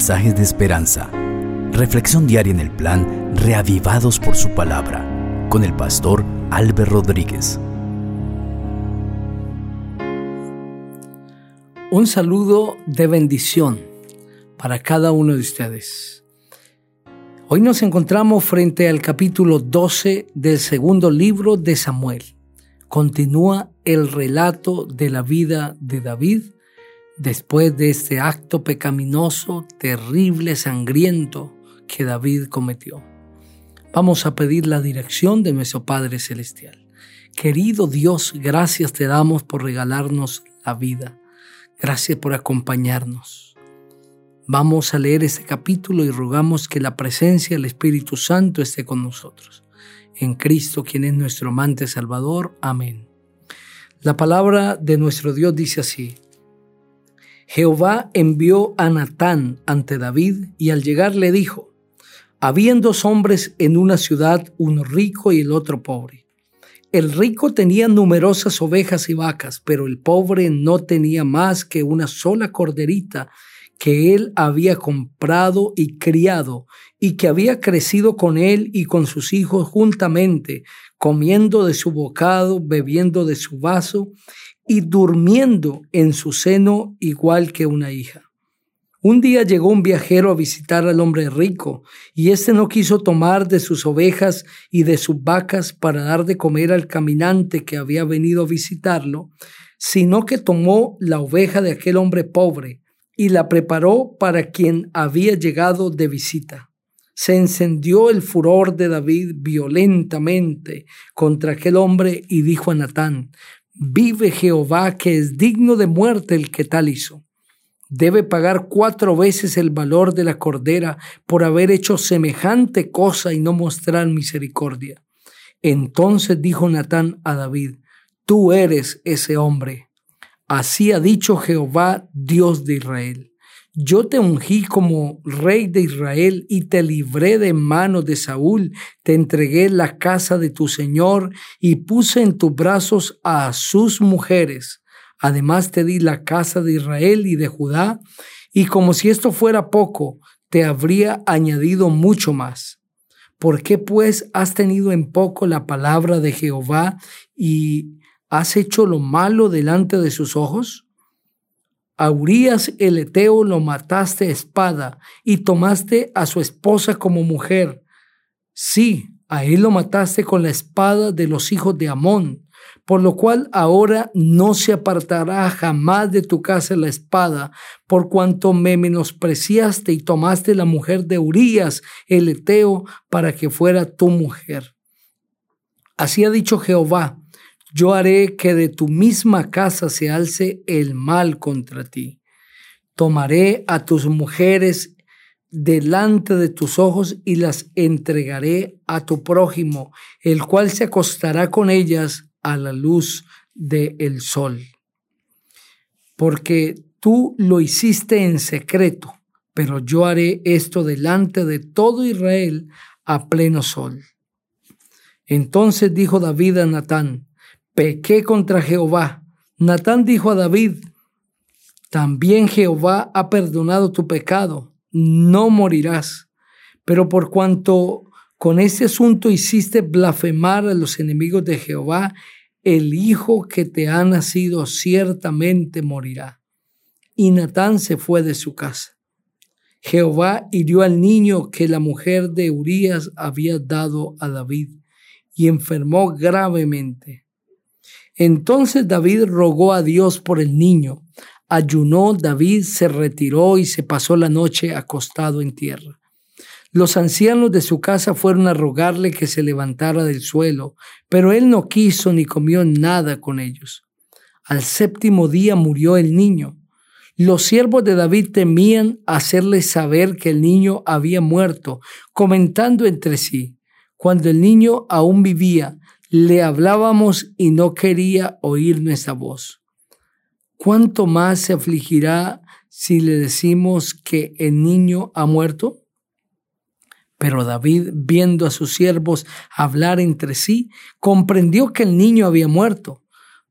mensajes de esperanza. Reflexión diaria en el plan Reavivados por su palabra con el pastor Álvaro Rodríguez. Un saludo de bendición para cada uno de ustedes. Hoy nos encontramos frente al capítulo 12 del segundo libro de Samuel. Continúa el relato de la vida de David después de este acto pecaminoso, terrible, sangriento que David cometió. Vamos a pedir la dirección de nuestro Padre Celestial. Querido Dios, gracias te damos por regalarnos la vida. Gracias por acompañarnos. Vamos a leer este capítulo y rogamos que la presencia del Espíritu Santo esté con nosotros. En Cristo, quien es nuestro amante Salvador. Amén. La palabra de nuestro Dios dice así. Jehová envió a Natán ante David y al llegar le dijo, habían dos hombres en una ciudad, uno rico y el otro pobre. El rico tenía numerosas ovejas y vacas, pero el pobre no tenía más que una sola corderita que él había comprado y criado, y que había crecido con él y con sus hijos juntamente, comiendo de su bocado, bebiendo de su vaso, y durmiendo en su seno igual que una hija. Un día llegó un viajero a visitar al hombre rico, y éste no quiso tomar de sus ovejas y de sus vacas para dar de comer al caminante que había venido a visitarlo, sino que tomó la oveja de aquel hombre pobre y la preparó para quien había llegado de visita. Se encendió el furor de David violentamente contra aquel hombre y dijo a Natán, Vive Jehová que es digno de muerte el que tal hizo. Debe pagar cuatro veces el valor de la cordera por haber hecho semejante cosa y no mostrar misericordia. Entonces dijo Natán a David, Tú eres ese hombre. Así ha dicho Jehová, Dios de Israel. Yo te ungí como rey de Israel y te libré de manos de Saúl, te entregué la casa de tu Señor y puse en tus brazos a sus mujeres. Además te di la casa de Israel y de Judá, y como si esto fuera poco, te habría añadido mucho más. ¿Por qué pues has tenido en poco la palabra de Jehová y has hecho lo malo delante de sus ojos? A Urias el Eteo lo mataste espada y tomaste a su esposa como mujer. Sí, a él lo mataste con la espada de los hijos de Amón, por lo cual ahora no se apartará jamás de tu casa la espada, por cuanto me menospreciaste y tomaste la mujer de Urías el Eteo para que fuera tu mujer. Así ha dicho Jehová, yo haré que de tu misma casa se alce el mal contra ti. Tomaré a tus mujeres delante de tus ojos y las entregaré a tu prójimo, el cual se acostará con ellas a la luz del sol. Porque tú lo hiciste en secreto, pero yo haré esto delante de todo Israel a pleno sol. Entonces dijo David a Natán, pequé contra Jehová. Natán dijo a David, también Jehová ha perdonado tu pecado, no morirás. Pero por cuanto con este asunto hiciste blasfemar a los enemigos de Jehová, el hijo que te ha nacido ciertamente morirá. Y Natán se fue de su casa. Jehová hirió al niño que la mujer de Urías había dado a David y enfermó gravemente. Entonces David rogó a Dios por el niño. Ayunó David, se retiró y se pasó la noche acostado en tierra. Los ancianos de su casa fueron a rogarle que se levantara del suelo, pero él no quiso ni comió nada con ellos. Al séptimo día murió el niño. Los siervos de David temían hacerle saber que el niño había muerto, comentando entre sí, cuando el niño aún vivía, le hablábamos y no quería oír nuestra voz. ¿Cuánto más se afligirá si le decimos que el niño ha muerto? Pero David, viendo a sus siervos hablar entre sí, comprendió que el niño había muerto,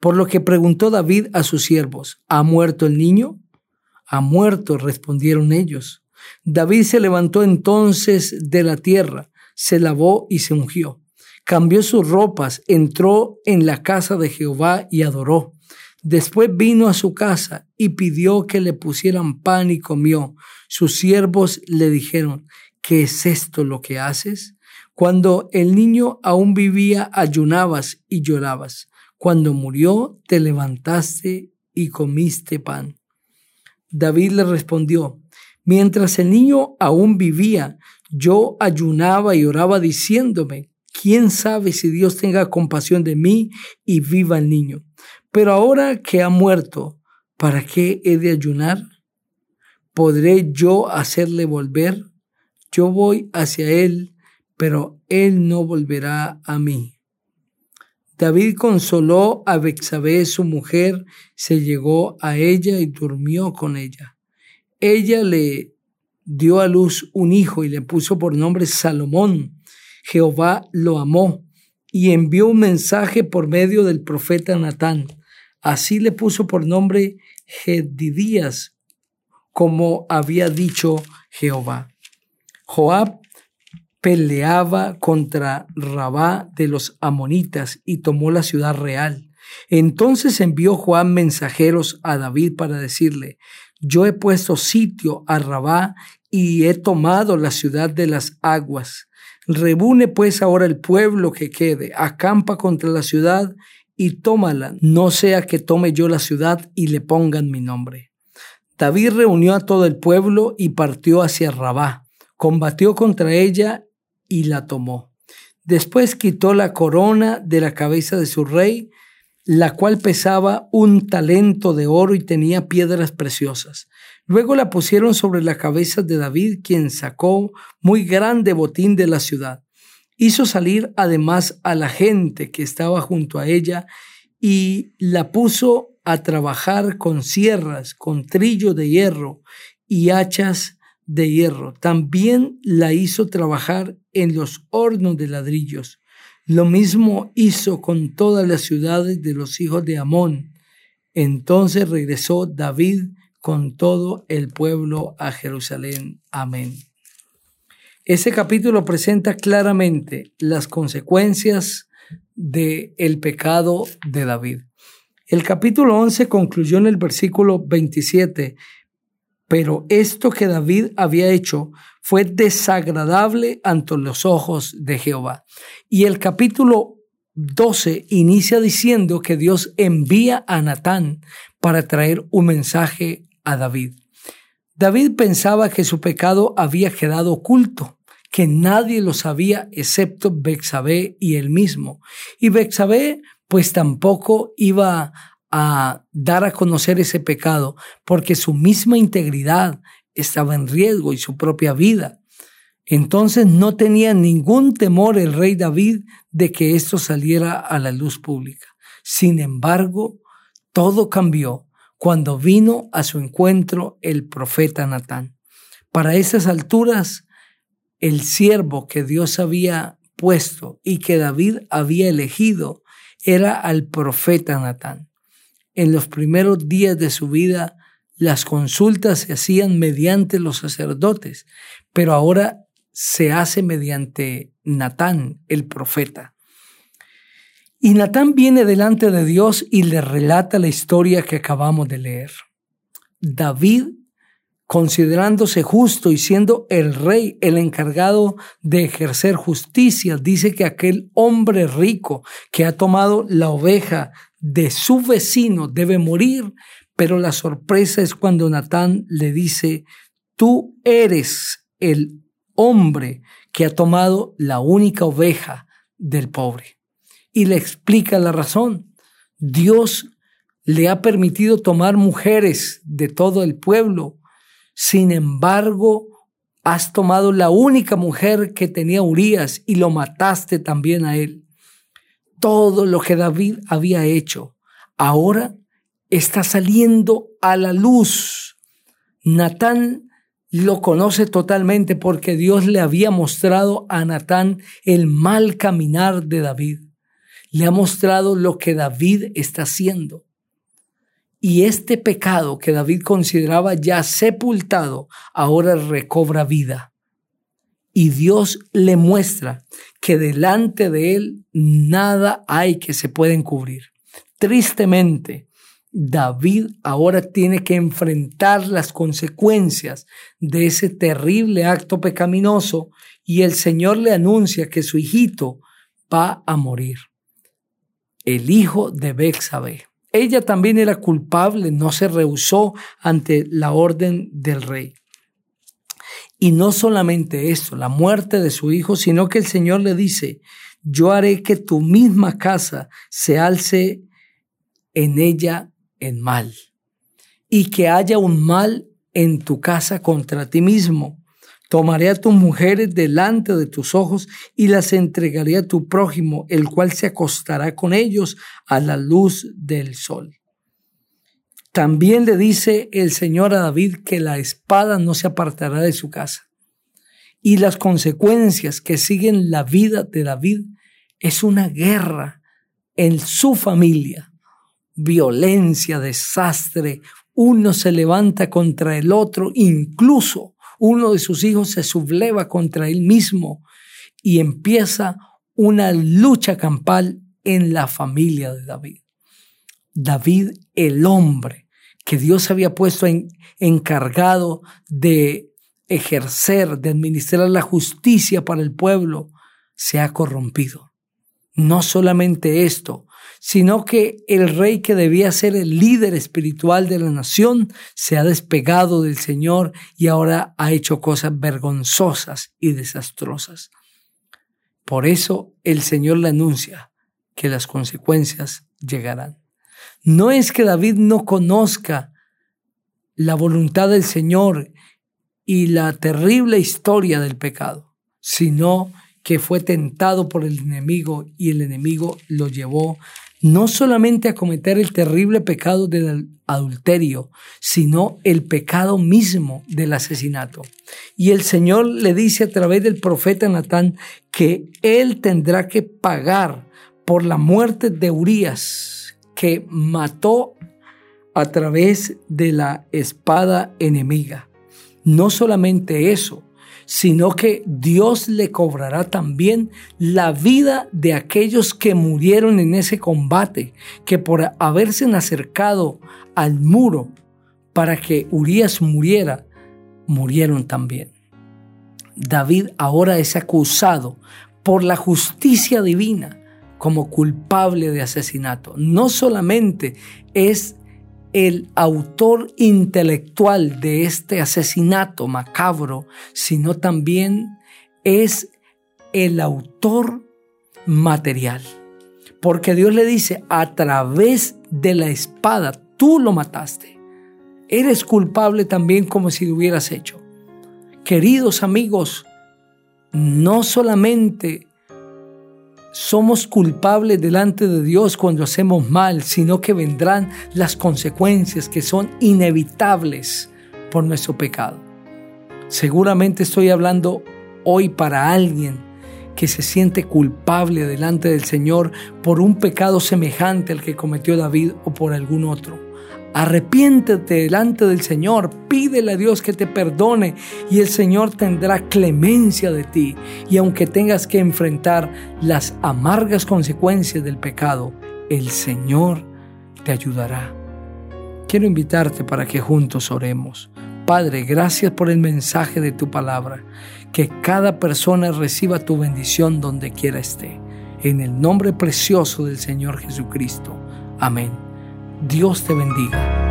por lo que preguntó David a sus siervos, ¿ha muerto el niño? Ha muerto, respondieron ellos. David se levantó entonces de la tierra, se lavó y se ungió. Cambió sus ropas, entró en la casa de Jehová y adoró. Después vino a su casa y pidió que le pusieran pan y comió. Sus siervos le dijeron, ¿qué es esto lo que haces? Cuando el niño aún vivía, ayunabas y llorabas. Cuando murió, te levantaste y comiste pan. David le respondió, mientras el niño aún vivía, yo ayunaba y oraba diciéndome, ¿quién sabe si Dios tenga compasión de mí y viva el niño? Pero ahora que ha muerto, ¿para qué he de ayunar? ¿Podré yo hacerle volver? Yo voy hacia él, pero él no volverá a mí. David consoló a Bexabé, su mujer, se llegó a ella y durmió con ella. Ella le dio a luz un hijo y le puso por nombre Salomón. Jehová lo amó y envió un mensaje por medio del profeta Natán. Así le puso por nombre Gedidías, como había dicho Jehová. Joab peleaba contra Rabá de los amonitas y tomó la ciudad real. Entonces envió Juan mensajeros a David para decirle, yo he puesto sitio a Rabá y he tomado la ciudad de las aguas. Reúne pues ahora el pueblo que quede, acampa contra la ciudad y tómala, no sea que tome yo la ciudad y le pongan mi nombre. David reunió a todo el pueblo y partió hacia Rabá, combatió contra ella y la tomó. Después quitó la corona de la cabeza de su rey, la cual pesaba un talento de oro y tenía piedras preciosas. Luego la pusieron sobre la cabeza de David, quien sacó muy grande botín de la ciudad. Hizo salir además a la gente que estaba junto a ella y la puso a trabajar con sierras, con trillo de hierro y hachas de hierro. También la hizo trabajar en los hornos de ladrillos. Lo mismo hizo con todas las ciudades de los hijos de Amón. Entonces regresó David con todo el pueblo a Jerusalén. Amén. Ese capítulo presenta claramente las consecuencias del el pecado de David. El capítulo 11 concluyó en el versículo 27 pero esto que David había hecho fue desagradable ante los ojos de Jehová. Y el capítulo 12 inicia diciendo que Dios envía a Natán para traer un mensaje a David. David pensaba que su pecado había quedado oculto, que nadie lo sabía excepto Bexabé y él mismo. Y Bexabé pues tampoco iba a dar a conocer ese pecado porque su misma integridad estaba en riesgo y su propia vida. Entonces no tenía ningún temor el rey David de que esto saliera a la luz pública. Sin embargo, todo cambió cuando vino a su encuentro el profeta Natán. Para esas alturas, el siervo que Dios había puesto y que David había elegido era al profeta Natán en los primeros días de su vida las consultas se hacían mediante los sacerdotes, pero ahora se hace mediante Natán, el profeta. Y Natán viene delante de Dios y le relata la historia que acabamos de leer. David, considerándose justo y siendo el rey, el encargado de ejercer justicia, dice que aquel hombre rico que ha tomado la oveja de su vecino debe morir, pero la sorpresa es cuando Natán le dice, tú eres el hombre que ha tomado la única oveja del pobre. Y le explica la razón. Dios le ha permitido tomar mujeres de todo el pueblo. Sin embargo, has tomado la única mujer que tenía Urias y lo mataste también a él todo lo que David había hecho, ahora está saliendo a la luz. Natán lo conoce totalmente porque Dios le había mostrado a Natán el mal caminar de David. Le ha mostrado lo que David está haciendo. Y este pecado que David consideraba ya sepultado, ahora recobra vida. Y Dios le muestra que delante de él nada hay que se pueda encubrir. Tristemente, David ahora tiene que enfrentar las consecuencias de ese terrible acto pecaminoso y el Señor le anuncia que su hijito va a morir. El hijo de Bexabe. Ella también era culpable, no se rehusó ante la orden del rey. Y no solamente esto, la muerte de su hijo, sino que el Señor le dice, yo haré que tu misma casa se alce en ella en mal, y que haya un mal en tu casa contra ti mismo. Tomaré a tus mujeres delante de tus ojos y las entregaré a tu prójimo, el cual se acostará con ellos a la luz del sol. También le dice el Señor a David que la espada no se apartará de su casa. Y las consecuencias que siguen la vida de David es una guerra en su familia violencia, desastre, uno se levanta contra el otro, incluso uno de sus hijos se subleva contra él mismo y empieza una lucha campal en la familia de David. David, el hombre que Dios había puesto encargado de ejercer, de administrar la justicia para el pueblo, se ha corrompido. No solamente esto, sino que el rey que debía ser el líder espiritual de la nación se ha despegado del Señor y ahora ha hecho cosas vergonzosas y desastrosas. Por eso el Señor le anuncia que las consecuencias llegarán. No es que David no conozca la voluntad del Señor y la terrible historia del pecado, sino que fue tentado por el enemigo y el enemigo lo llevó no solamente a cometer el terrible pecado del adulterio, sino el pecado mismo del asesinato. Y el Señor le dice a través del profeta Natán que él tendrá que pagar por la muerte de Urias, que mató a través de la espada enemiga. No solamente eso, sino que Dios le cobrará también la vida de aquellos que murieron en ese combate, que por haberse acercado al muro para que Urias muriera, murieron también. David ahora es acusado por la justicia divina como culpable de asesinato. No solamente es el autor intelectual de este asesinato macabro, sino también es el autor material. Porque Dios le dice, a través de la espada, tú lo mataste. Eres culpable también como si lo hubieras hecho. Queridos amigos, no solamente somos culpables delante de Dios cuando hacemos mal, sino que vendrán las consecuencias que son inevitables por nuestro pecado. Seguramente estoy hablando hoy para alguien que se siente culpable delante del Señor por un pecado semejante al que cometió David o por algún otro. Arrepiéntete delante del Señor, pídele a Dios que te perdone y el Señor tendrá clemencia de ti. Y aunque tengas que enfrentar las amargas consecuencias del pecado, el Señor te ayudará. Quiero invitarte para que juntos oremos. Padre, gracias por el mensaje de tu palabra. Que cada persona reciba tu bendición donde quiera esté. En el nombre precioso del Señor Jesucristo. Amén. Dios te bendiga.